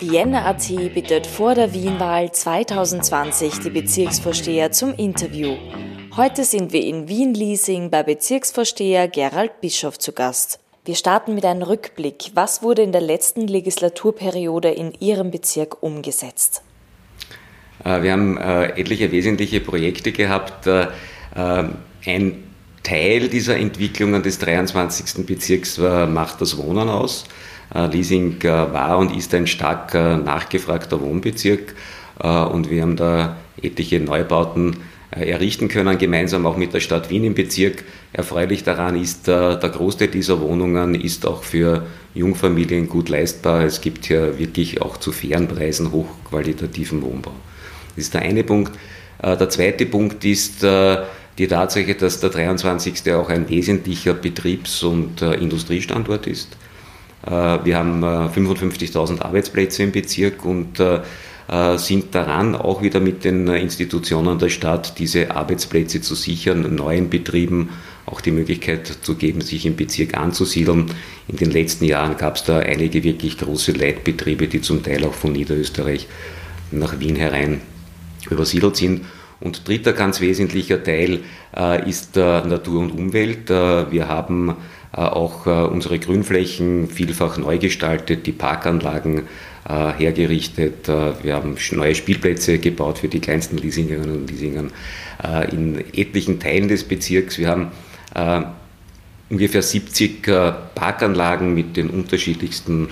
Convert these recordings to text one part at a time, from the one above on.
Die Jänner.at bittet vor der Wienwahl 2020 die Bezirksvorsteher zum Interview. Heute sind wir in Wien-Liesing bei Bezirksvorsteher Gerald Bischof zu Gast. Wir starten mit einem Rückblick. Was wurde in der letzten Legislaturperiode in Ihrem Bezirk umgesetzt? Äh, wir haben äh, etliche wesentliche Projekte gehabt. Äh, ein Teil dieser Entwicklungen des 23. Bezirks macht das Wohnen aus. Äh, Leasing äh, war und ist ein stark äh, nachgefragter Wohnbezirk und wir haben da etliche Neubauten errichten können, gemeinsam auch mit der Stadt Wien im Bezirk. Erfreulich daran ist, der Großteil dieser Wohnungen ist auch für Jungfamilien gut leistbar. Es gibt hier wirklich auch zu fairen Preisen hochqualitativen Wohnbau. Das ist der eine Punkt. Der zweite Punkt ist die Tatsache, dass der 23. auch ein wesentlicher Betriebs- und Industriestandort ist. Äh, wir haben 55.000 äh, Arbeitsplätze im Bezirk und äh, sind daran, auch wieder mit den Institutionen der Stadt diese Arbeitsplätze zu sichern, neuen Betrieben auch die Möglichkeit zu geben, sich im Bezirk anzusiedeln. In den letzten Jahren gab es da einige wirklich große Leitbetriebe, die zum Teil auch von Niederösterreich nach Wien herein übersiedelt sind. Und dritter ganz wesentlicher Teil äh, ist äh, Natur und Umwelt. Äh, wir haben auch äh, unsere Grünflächen vielfach neu gestaltet, die Parkanlagen äh, hergerichtet. Wir haben neue Spielplätze gebaut für die kleinsten Leasingerinnen und Leasingern in etlichen Teilen des Bezirks. Wir haben ungefähr 70 Parkanlagen mit den unterschiedlichsten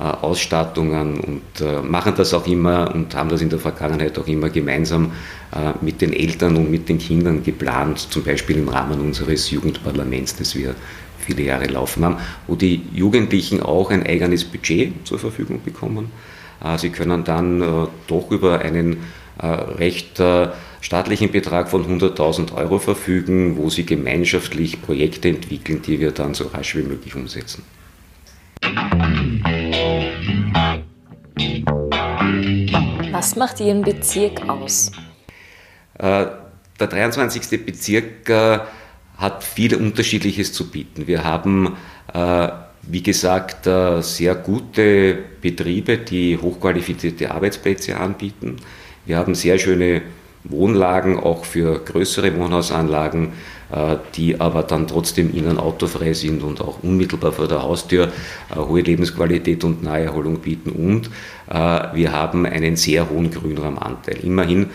Ausstattungen und machen das auch immer und haben das in der Vergangenheit auch immer gemeinsam mit den Eltern und mit den Kindern geplant, zum Beispiel im Rahmen unseres Jugendparlaments, das wir viele Jahre laufen haben, wo die Jugendlichen auch ein eigenes Budget zur Verfügung bekommen. Äh, sie können dann äh, doch über einen äh, recht staatlichen Betrag von 100.000 Euro verfügen, wo sie gemeinschaftlich Projekte entwickeln, die wir dann so rasch wie möglich umsetzen. Was macht Ihren Bezirk aus? Der 23. Bezirk hat viel Unterschiedliches zu bieten. Wir haben, äh, wie gesagt, äh, sehr gute Betriebe, die hochqualifizierte Arbeitsplätze anbieten. Wir haben sehr schöne Wohnlagen, auch für größere Wohnhausanlagen, äh, die aber dann trotzdem innen autofrei sind und auch unmittelbar vor der Haustür hohe Lebensqualität und Naherholung bieten. Und wir haben einen sehr hohen Grünraumanteil. Immerhin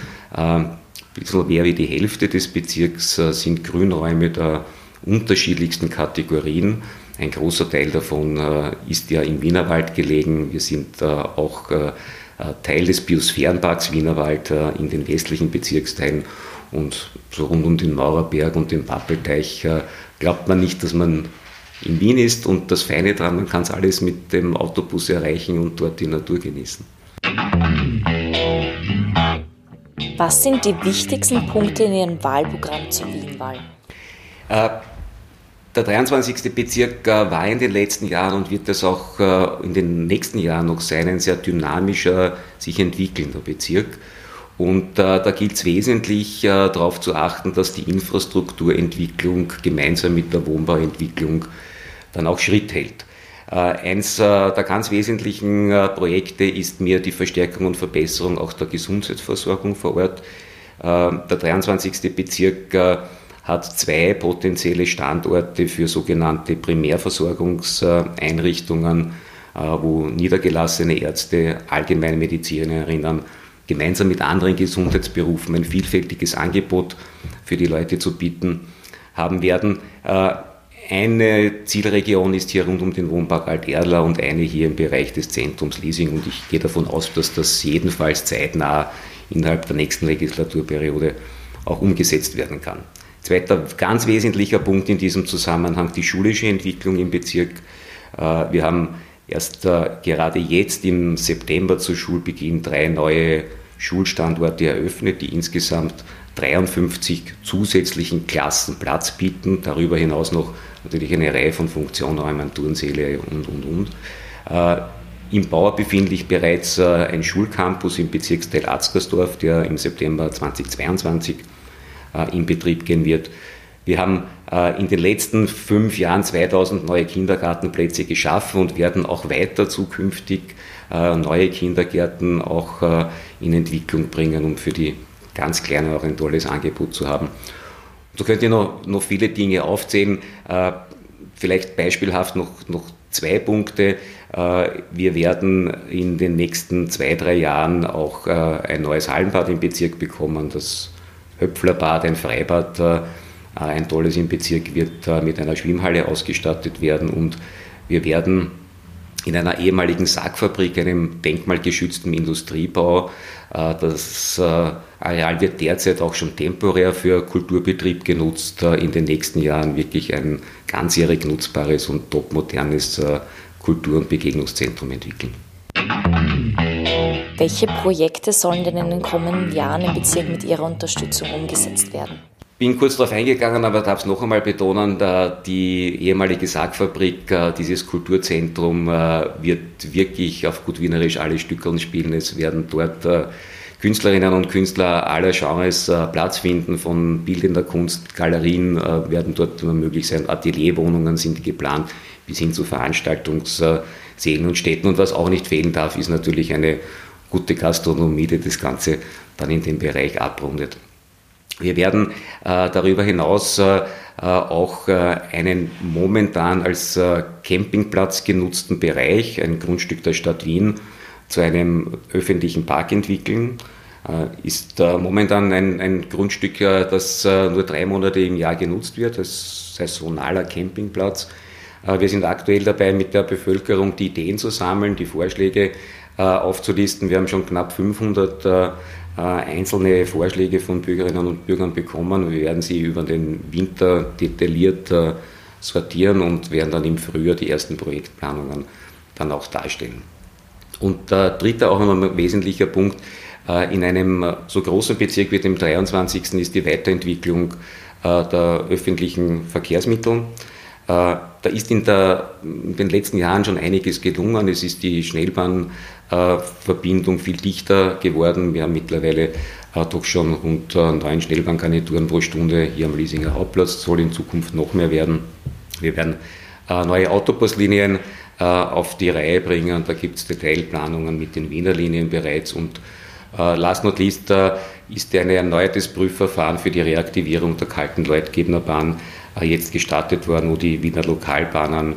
bisschen mehr wie die Hälfte des Bezirks äh, sind Grünräume der unterschiedlichsten Kategorien. Ein großer Teil davon äh, ist ja im Wienerwald gelegen. Wir sind äh, auch Teil des Biosphärenparks Wienerwald in den westlichen Bezirksteilen und so rund um den Maurerberg und den Pappelteich glaubt man nicht, dass man in Wien ist und das Feine daran, man kann es alles mit dem Autobus erreichen und dort die Natur genießen. Was sind die wichtigsten Punkte in Ihrem Wahlprogramm zur Wienwahl? Äh, der 23. Bezirk äh, war in den letzten Jahren und wird das auch äh, in den nächsten Jahren noch sein, ein sehr dynamischer, sich entwickelnder Bezirk. Und äh, da gilt es wesentlich äh, darauf zu achten, dass die Infrastrukturentwicklung gemeinsam mit der Wohnbauentwicklung dann auch Schritt hält. Äh, eins äh, der ganz wesentlichen äh, Projekte ist mir die Verstärkung und Verbesserung auch der Gesundheitsversorgung vor Ort. Der 23. Bezirk hat zwei potenzielle Standorte für sogenannte Primärversorgungseinrichtungen, wo niedergelassene Ärzte, Allgemeinmedizinerinnen gemeinsam mit anderen Gesundheitsberufen ein vielfältiges Angebot für die Leute zu bieten haben werden. Eine Zielregion ist hier rund um den Wohnpark Alt-Erla und eine hier im Bereich des Zentrums Leasing und ich gehe davon aus, dass das jedenfalls zeitnah innerhalb der nächsten Legislaturperiode auch umgesetzt werden kann. Zweiter ganz wesentlicher Punkt in diesem Zusammenhang die schulische Entwicklung im Bezirk. Äh, wir haben erst äh, gerade jetzt im September zu Schulbeginn drei neue Schulstandorte eröffnet, die insgesamt 53 zusätzlichen Klassen Platz bieten, darüber hinaus noch natürlich eine Reihe von Funktionräumen, Turnsäle und, und, und. Äh, Im Bauer befindet sich bereits äh, ein Schulcampus im Bezirksteil Atzgersdorf, der im September 2022 äh, in Betrieb gehen wird. Wir haben äh, in den letzten fünf Jahren 2000 neue Kindergartenplätze geschaffen und werden auch weiter zukünftig neue Kindergärten auch in Entwicklung bringen, um für die ganz Kleinen auch ein tolles Angebot zu haben. So könnt ihr noch, noch viele Dinge aufzählen. Vielleicht beispielhaft noch, noch zwei Punkte. Wir werden in den nächsten zwei, drei Jahren auch ein neues Hallenbad im Bezirk bekommen. Das Höpflerbad, ein Freibad, ein tolles im Bezirk wird mit einer Schwimmhalle ausgestattet werden und wir werden in einer ehemaligen Sackfabrik, einem denkmalgeschützten Industriebau. Äh, das äh, Areal wird derzeit auch schon temporär für Kulturbetrieb genutzt. Äh, in den nächsten Jahren wirklich ein ganzjährig nutzbares und topmodernes Kultur- und Begegnungszentrum entwickeln. Welche Projekte sollen denn in den kommenden Jahren im Bezirk mit Ihrer Unterstützung umgesetzt werden? Bin kurz darauf eingegangen, aber darf es noch einmal betonen, die ehemalige Sargfabrik, äh, dieses Kulturzentrum äh, wird wirklich auf gut Wienerisch alle Stückeln spielen. Es werden dort äh, Künstlerinnen und Künstler aller Genres Platz finden, von bildender Kunst, Galerien werden dort möglich sein, Atelierwohnungen sind geplant, bis hin zu Veranstaltungssälen und Städten. Und was auch nicht fehlen darf, ist natürlich eine gute Gastronomie, die das Ganze dann in dem Bereich abrundet. Wir werden äh, darüber hinaus äh, äh auch äh, einen momentan als äh, Campingplatz genutzten Bereich, ein Grundstück der Stadt Wien, zu einem öffentlichen Park entwickeln. Äh, ist momentan ein, ein Grundstück, das nur drei Monate im Jahr genutzt wird, als saisonaler Campingplatz. Wir sind aktuell dabei, mit der Bevölkerung die Ideen zu sammeln, die Vorschläge aufzulisten. Wir haben schon knapp 500 äh, einzelne Vorschläge von Bürgerinnen und Bürgern bekommen. Wir werden sie über den Winter detailliert äh, sortieren und werden dann im Frühjahr die ersten Projektplanungen dann auch darstellen. Und der dritte, auch ein wesentlicher Punkt, äh, in einem so großen Bezirk wie dem 23. ist die Weiterentwicklung der öffentlichen Verkehrsmittel. Da ist in, der, in, den letzten Jahren schon einiges gelungen. Es ist die Schnellbahn äh, Verbindung viel dichter geworden. Wir haben mittlerweile äh, doch schon rund äh, neun Schnellbahngarnituren pro Stunde hier am Liesinger Hauptplatz. Soll in Zukunft noch mehr werden. Wir werden neue Autobuslinien auf die Reihe bringen. Da gibt es Detailplanungen mit den Wiener Linien bereits. Und last not least ist ein erneutes Prüfverfahren für die Reaktivierung der kalten Leutgebner jetzt gestartet worden, wo die Wiener Lokalbahnen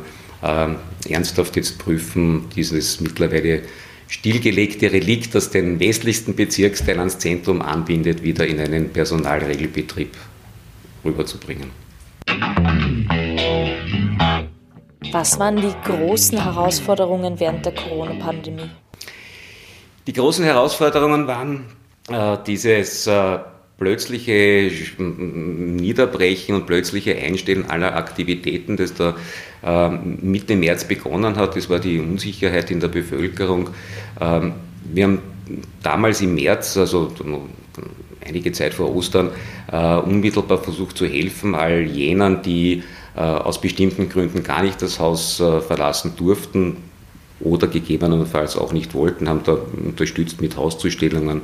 ernsthaft jetzt prüfen, dieses mittlerweile stillgelegte Relikt, das den westlichsten Bezirksteil ans Zentrum anbindet, wieder in einen Personalregelbetrieb rüberzubringen. Was waren die großen Herausforderungen während der Corona-Pandemie? Die großen Herausforderungen waren äh, dieses äh, plötzliche Niederbrechen und plötzliche Einstellen aller Aktivitäten, das da ähm, Mitte März begonnen hat. Das war die Unsicherheit in der Bevölkerung. Ähm, wir haben damals im März, also einige Zeit vor Ostern, äh, unmittelbar versucht zu helfen, all jenen, die äh, aus bestimmten Gründen gar nicht das Haus äh, verlassen durften oder gegebenenfalls auch nicht wollten, haben da unterstützt mit Hauszustellungen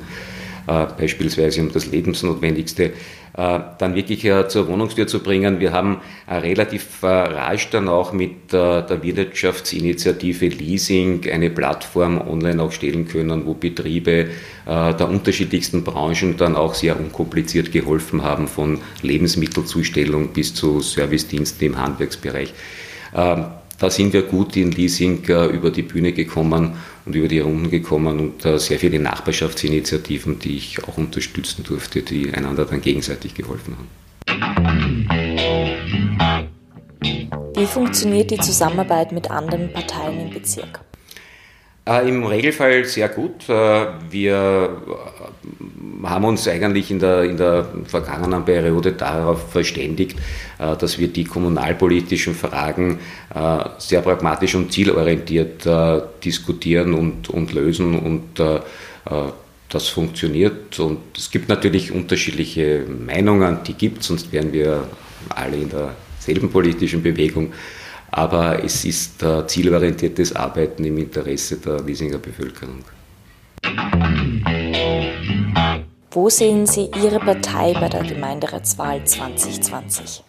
beispielsweise um das Lebensnotwendigste äh, dann wirklich zur Wohnungstür zu bringen. Wir haben äh, relativ rasch dann auch mit der Wirtschaftsinitiative Leasing eine Plattform online auch stellen können, wo Betriebe der unterschiedlichsten Branchen dann auch sehr unkompliziert geholfen haben, von Lebensmittelzustellung bis zu Servicediensten im Handwerksbereich. Da sind wir gut in Leasing äh, über die Bühne gekommen und über die Runden gekommen und äh, sehr viele Nachbarschaftsinitiativen, die ich auch unterstützen durfte, die einander dann gegenseitig geholfen haben. Wie funktioniert die Zusammenarbeit mit anderen Parteien im Bezirk? Äh, Im Regelfall sehr gut. Äh, wir äh, haben uns eigentlich in der, in der vergangenen Periode darauf verständigt, dass wir die kommunalpolitischen Fragen sehr pragmatisch und zielorientiert diskutieren und, und lösen und das funktioniert. Und es gibt natürlich unterschiedliche Meinungen, die gibt es, sonst wären wir alle in derselben politischen Bewegung aber es ist äh, zielorientiertes Arbeiten im Interesse der Wiesinger Bevölkerung. Wo sehen Sie Ihre Partei bei der Gemeinderatswahl 2020?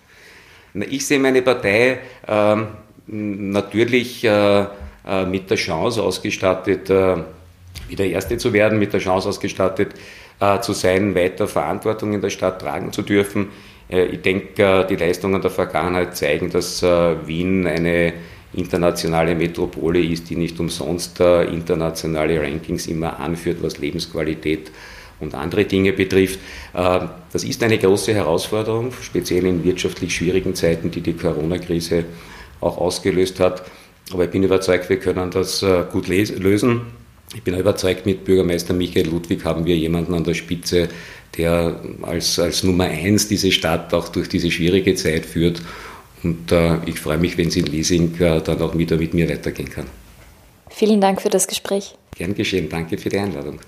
Ich sehe meine Partei äh, natürlich äh, mit der Chance ausgestattet, wieder Erste zu werden, mit der Chance ausgestattet zu sein, weiter Verantwortung in der Stadt tragen zu dürfen. Ich denke, die Leistungen der Vergangenheit zeigen, dass Wien eine internationale Metropole ist, die nicht umsonst internationale Rankings immer anführt, was Lebensqualität und andere Dinge betrifft. Das ist eine große Herausforderung, speziell in wirtschaftlich schwierigen Zeiten, die die Corona-Krise auch ausgelöst hat. Aber ich bin überzeugt, wir können das äh, gut lösen. Ich bin überzeugt, mit Bürgermeister Michael Ludwig haben wir jemanden an der Spitze, der als, als Nummer eins diese Stadt auch durch diese schwierige Zeit führt. Und äh, ich freue mich, wenn sie in Leasing äh, dann auch wieder mit mir weitergehen kann. Vielen Dank für das Gespräch. Gern geschehen. Danke für die Einladung.